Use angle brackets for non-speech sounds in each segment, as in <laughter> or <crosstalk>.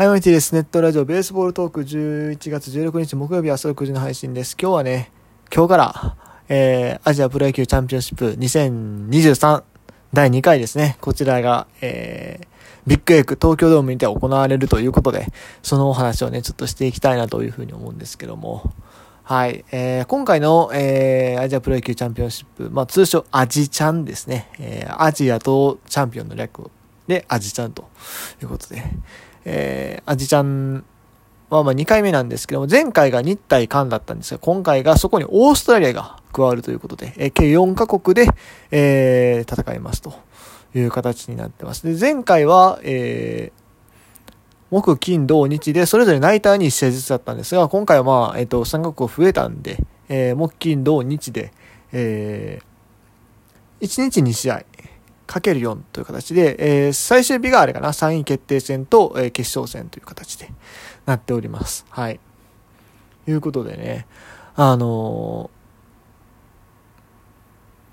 はい、マイティです。ネットラジオベースボールトーク11月16日木曜日朝6時の配信です。今日はね、今日から、えー、アジアプロ野球チャンピオンシップ2023第2回ですね。こちらが、えー、ビッグエイク東京ドームにて行われるということで、そのお話をね、ちょっとしていきたいなというふうに思うんですけども。はい、えー、今回の、えー、アジアプロ野球チャンピオンシップ、まあ通称アジチャンですね。えー、アジアとチャンピオンの略でアジチャンということで、えー、アジちゃんはまあ2回目なんですけども、前回が日体韓だったんですが、今回がそこにオーストラリアが加わるということで、えー、計4カ国で、えー、戦いますという形になってます。で、前回は、えー、木、金、土、日で、それぞれナイターに1試合ずつだったんですが、今回はまあ、えっ、ー、と、3カ国増えたんで、えー、木、金、土、日で、えー、1日2試合、かける4という形で、えー、最終日があれかな、3位決定戦と、えー、決勝戦という形でなっております。はい。いうことでね、あの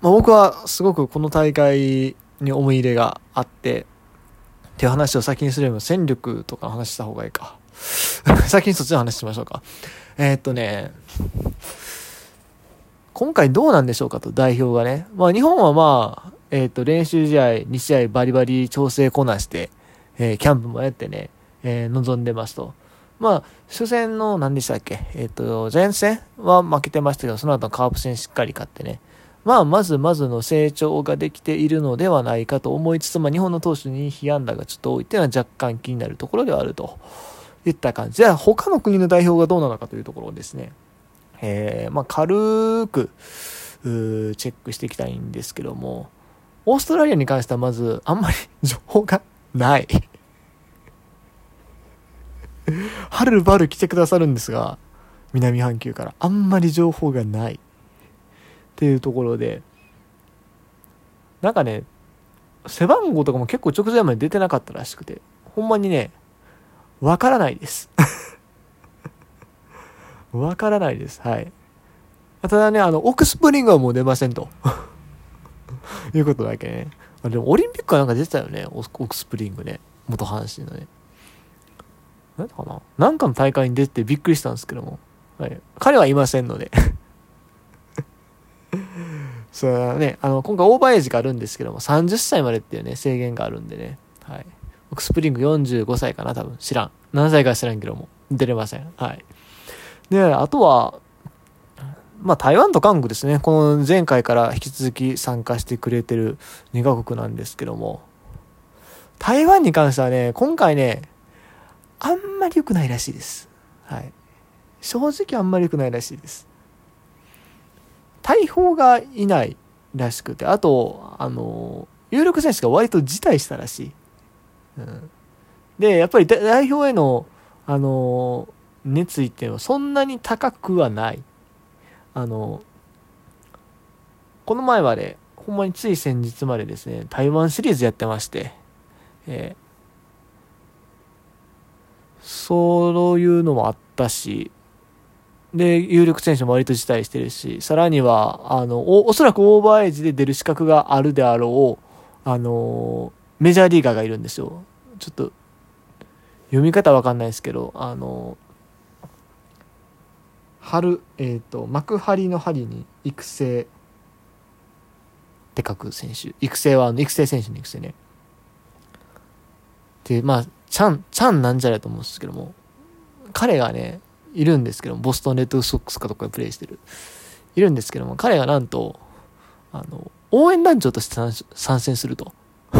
ー、まあ、僕はすごくこの大会に思い入れがあって、っていう話を先にするよりも戦力とかの話した方がいいか。<laughs> 先にそっちの話しましょうか。えー、っとね、今回どうなんでしょうかと、代表がね。まあ日本はまあ、えっ、ー、と、練習試合2試合バリバリ調整こなして、えー、キャンプもやってね、えー、臨んでますと。まあ、初戦の何でしたっけ？えっ、と、ジャイアンツ戦は負けてましたけど、その後のカープ戦しっかり勝ってね。まあ、まずまずの成長ができているのではないかと思いつつ、まあ、日本の投手に被安打がちょっと多いっていうのは若干気になるところではあるといった感じ。じゃあ、他の国の代表がどうなのかというところですね。えー、まあ、軽く、チェックしていきたいんですけども、オーストラリアに関してはまず、あんまり <laughs> 情報がない。<laughs> はるばる来てくださるんですが、南半球から。あんまり情報がない。っていうところで、なんかね、背番号とかも結構直前まで出てなかったらしくて、ほんまにね、わからないです。<laughs> わからないです。はい。ただね、あの、オックスプリングはもう出ませんと。<laughs> いうことだけね。あでもオリンピックはなんか出てたよね。オークスプリングね。元阪神のね。何かななんかの大会に出てびっくりしたんですけども。はい、彼はいませんので <laughs> そうね、あの、今回オーバーエイジがあるんですけども、30歳までっていうね、制限があるんでね。はい。オクスプリング45歳かな、多分。知らん。何歳か知らんけども。出れません。はい。で、あとは、まあ、台湾と韓国ですね。この前回から引き続き参加してくれてる2カ国なんですけども。台湾に関してはね、今回ね、あんまり良くないらしいです。はい。正直あんまり良くないらしいです。大砲がいないらしくて、あと、あの、有力選手が割と辞退したらしい。うん。で、やっぱり代表への、あの、熱意っていうのはそんなに高くはない。あの、この前まで、ほんまについ先日までですね、台湾シリーズやってまして、えー、そういうのもあったし、で、有力選手も割と辞退してるし、さらには、あの、お、おそらくオーバーエイジで出る資格があるであろう、あの、メジャーリーガーがいるんですよ。ちょっと、読み方わかんないですけど、あの、春、え、ー、と、幕張の針に育成って書く選手。育成は、育成選手の育成ね。で、まあ、ちゃん、ちゃんなんじゃないと思うんですけども、彼がね、いるんですけど、ボストンレッドソックスかとかでプレイしてる。いるんですけども、彼がなんと、あの、応援団長として参戦すると。<laughs>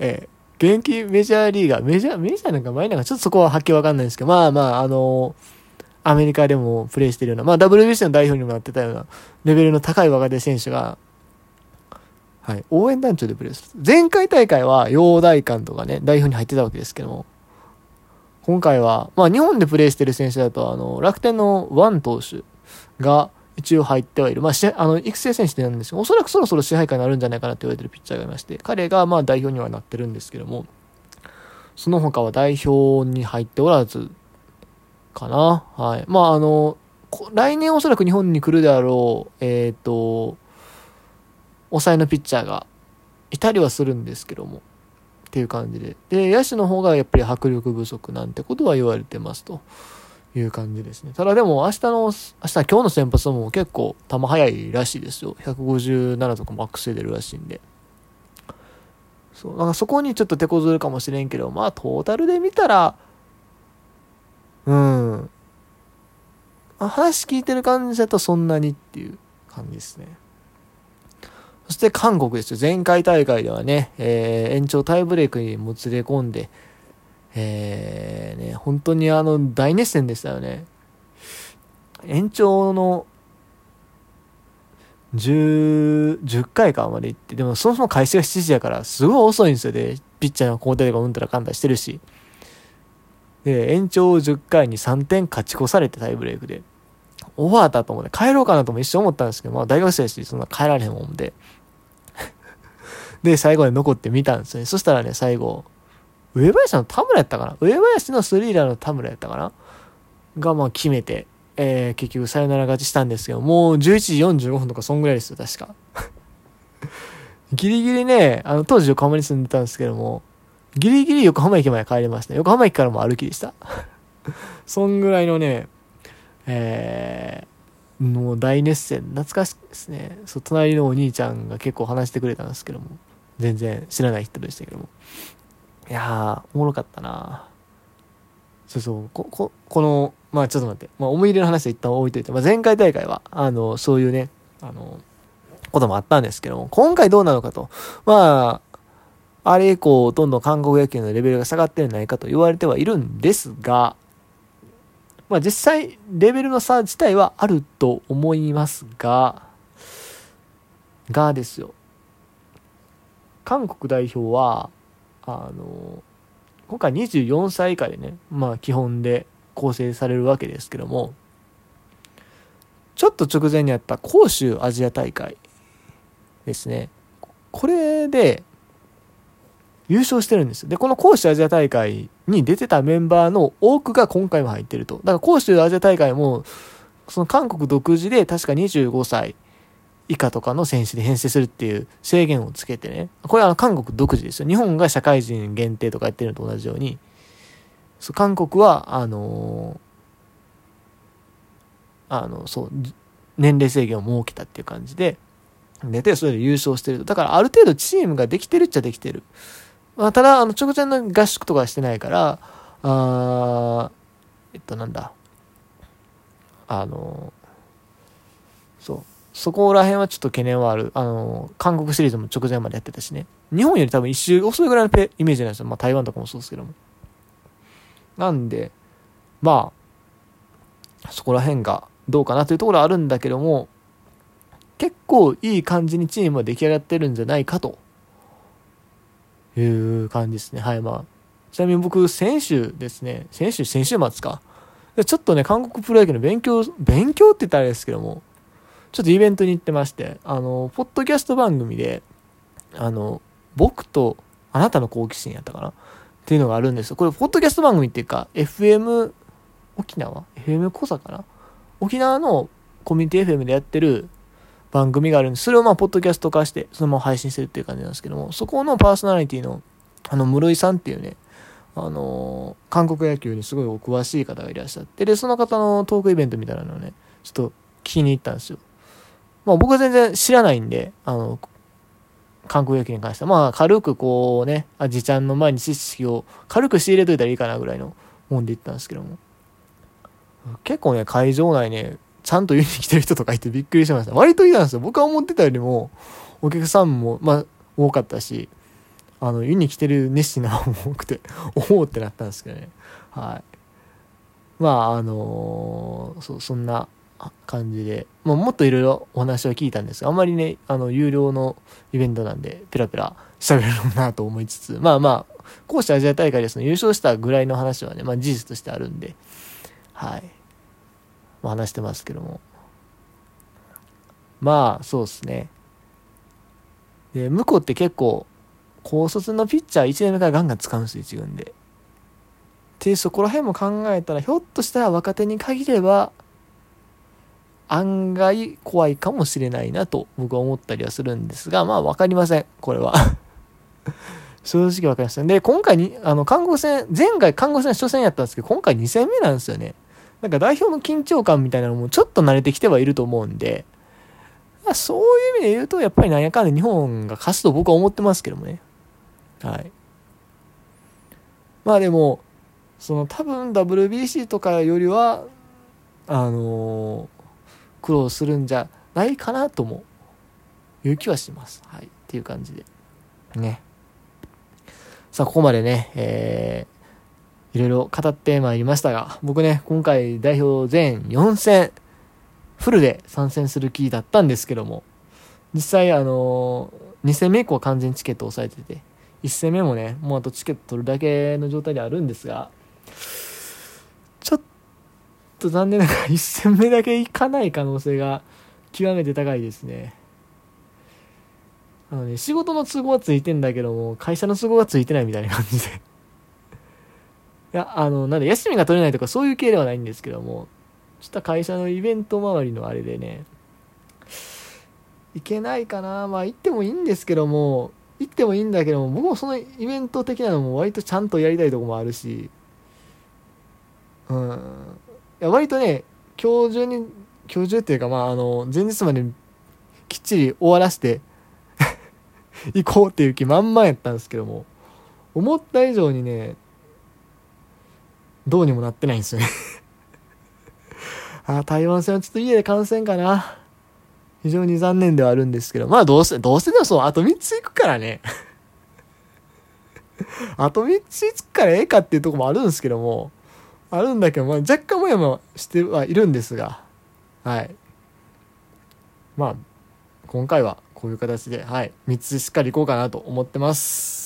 ええ現役メジャーリーガー、メジャー、メジャーなんかマイナーかちょっとそこははっきりわかんないんですけど、まあまあ、あのアメリカでもプレイしてるような、まあ WBC の代表にもなってたようなレベルの高い若手選手が、はい、応援団長でプレイする。前回大会は陽大館とかね、代表に入ってたわけですけども、今回は、まあ日本でプレイしてる選手だと、あの、楽天のワン投手が、一応入ってはいる。まあ、あの、育成選手なんですけど、おそらくそろそろ支配下になるんじゃないかなって言われてるピッチャーがいまして、彼がまあ代表にはなってるんですけども、その他は代表に入っておらず、かな。はい。まあ、あの、来年おそらく日本に来るであろう、えっ、ー、と、抑えのピッチャーがいたりはするんですけども、っていう感じで。で、野手の方がやっぱり迫力不足なんてことは言われてますという感じですね。ただでも明日の、明日今日の先発はもう結構球速いらしいですよ。157とかマックスで出るらしいんで。そう、なんかそこにちょっと手こずるかもしれんけど、まあトータルで見たら、うん。話聞いてる感じだとそんなにっていう感じですね。そして韓国ですよ。前回大会ではね、えー、延長タイブレークにもつれ込んで、えー、ね、本当にあの、大熱戦でしたよね。延長の10、10回かまで行って、でもそもそも開始が7時やから、すごい遅いんですよね。ピッチャーの交代とかうんたらかんだしてるし。で、延長10回に3点勝ち越されてタイブレークで。オファーだと思って帰ろうかなとも一瞬思ったんですけど、まあ大学生だし、そんな帰られへんもんで。<laughs> で、最後に残って見たんですよね。そしたらね、最後、上林の田村やったかな？上林のスリーラーの田村やったかな？が、まあ決めて、えー、結局サヨナラ勝ちしたんですけど、もう11時45分とかそんぐらいですよ、確か。<laughs> ギリギリね、あの、当時横浜に住んでたんですけども、ギリギリ横浜駅まで帰れました、横浜駅からも歩きでした。<laughs> そんぐらいのね、えー、もう大熱戦、懐かしいですね。そう、隣のお兄ちゃんが結構話してくれたんですけども、全然知らない人でしたけども。いやー、おもろかったなそうそう、こ、こ、この、まあちょっと待って、まあ思い入れの話は一旦置いといて、まあ前回大会は、あの、そういうね、あの、こともあったんですけども、今回どうなのかと。まあ、あれ以降、どんどん韓国野球のレベルが下がってるんじゃないかと言われてはいるんですが、まあ実際、レベルの差自体はあると思いますが、がですよ。韓国代表は、あの、今回24歳以下でね、まあ基本で構成されるわけですけども、ちょっと直前にあった杭州アジア大会ですね。これで優勝してるんです。で、この杭州アジア大会に出てたメンバーの多くが今回も入ってると。だから杭州アジア大会も、その韓国独自で確か25歳以下とかの選手で編成するっていう制限をつけてね。これは韓国独自ですよ。日本が社会人限定とかやってるのと同じように、そう韓国は、あのー、あの、そう、年齢制限を設けたっていう感じで、出て、それで優勝してると。だからある程度チームができてるっちゃできてる。まあ、ただ、あの、直前の合宿とかしてないから、あえっと、なんだ。あのそう。そこら辺はちょっと懸念はある。あの、韓国シリーズも直前までやってたしね。日本より多分一周遅いぐらいのペイメージなんですよ。まあ台湾とかもそうですけども。なんで、まあ、そこら辺がどうかなというところはあるんだけども、結構いい感じにチームは出来上がってるんじゃないかという感じですね。はい、まあ。ちなみに僕、先週ですね、先週、先週末か。ちょっとね、韓国プロ野球の勉強、勉強って言ったらあれですけども、ちょっとイベントに行ってまして、あの、ポッドキャスト番組で、あの、僕とあなたの好奇心やったかな？っていうのがあるんですよ。これ、ポッドキャスト番組っていうか、FM、沖縄 ?FM 小座かな？沖縄のコミュニティ FM でやってる番組があるんです。それをまあ、ポッドキャスト化して、そのまま配信してるっていう感じなんですけども、そこのパーソナリティの、あの、室井さんっていうね、あのー、韓国野球にすごいお詳しい方がいらっしゃって、で、その方のトークイベントみたいなのをね、ちょっと聞きに行ったんですよ。まあ僕は全然知らないんで、あの、韓国野球に関しては、まあ軽くこうね、あじちゃんの前に知識を軽く仕入れといたらいいかなぐらいのもんで行ったんですけども。結構ね、会場内ね、ちゃんと言いに来てる人とかいてびっくりしました。割といたんですよ。僕は思ってたよりも、お客さんも、まあ、多かったし、あの、湯に来てる熱心な方も多くて、<laughs> おおってなったんですけどね。はい。まあ、あのー、そ、そんな感じで、まあ、もっといろいろお話は聞いたんですが、あんまりね、あの、有料のイベントなんで、ペラペラ喋るのなと思いつつ、まあまあ、こうしたアジア大会ですね、優勝したぐらいの話はね、まあ事実としてあるんで、はい。まあ、話してますけども。まあ、そうですね。で、向こうって結構、高卒のピッチャー1年目からガンガン使うんですよ、1軍で。で、そこら辺も考えたら、ひょっとしたら若手に限れば、案外怖いかもしれないなと僕は思ったりはするんですが、まあわかりません。これは <laughs> 正直わかりました。で、今回に、あの、韓国戦、前回韓国戦初戦やったんですけど、今回2戦目なんですよね。なんか代表の緊張感みたいなのもちょっと慣れてきてはいると思うんで、まあそういう意味で言うと、やっぱりなんやかんで日本が勝つと僕は思ってますけどもね。はい。まあでも、その多分 WBC とかよりは、あのー、苦労するんじゃないかなとも、いう気はします。はい。っていう感じで。ね。さあ、ここまでね、えー、いろいろ語ってまいりましたが、僕ね、今回代表全4戦、フルで参戦する気だったんですけども、実際、あのー、2戦目以降は完全チケットを押さえてて、1戦目もね、もうあとチケット取るだけの状態であるんですが、ちょっと残念ながら <laughs> 1戦目だけ行かない可能性が極めて高いですね。あのね、仕事の都合はついてんだけども、会社の都合がついてないみたいな感じで <laughs> いや、あの、なんで休みが取れないとかそういう系ではないんですけども、ちょっと会社のイベント周りのあれでね、いけないかな。まあ行ってもいいんですけども、行ってもいいんだけども、僕もそのイベント的なのも割とちゃんとやりたいとこもあるし、うん。や、割とね、今日中に、今日中っていうかまああの、前日まできっちり終わらせて <laughs> 行こうっていう気満々やったんですけども、思った以上にね、どうにもなってないんですよね <laughs> あ、台湾戦はちょっと家で観戦かな。非常に残念ではあるんですけど、まあどうせ、どうせでもそう、あと3つ行くからね。<laughs> あと3つ行くからええかっていうとこもあるんですけども、あるんだけど、まあ若干もやもやしてはいるんですが、はい。まあ、今回はこういう形で、はい、3つしっかりいこうかなと思ってます。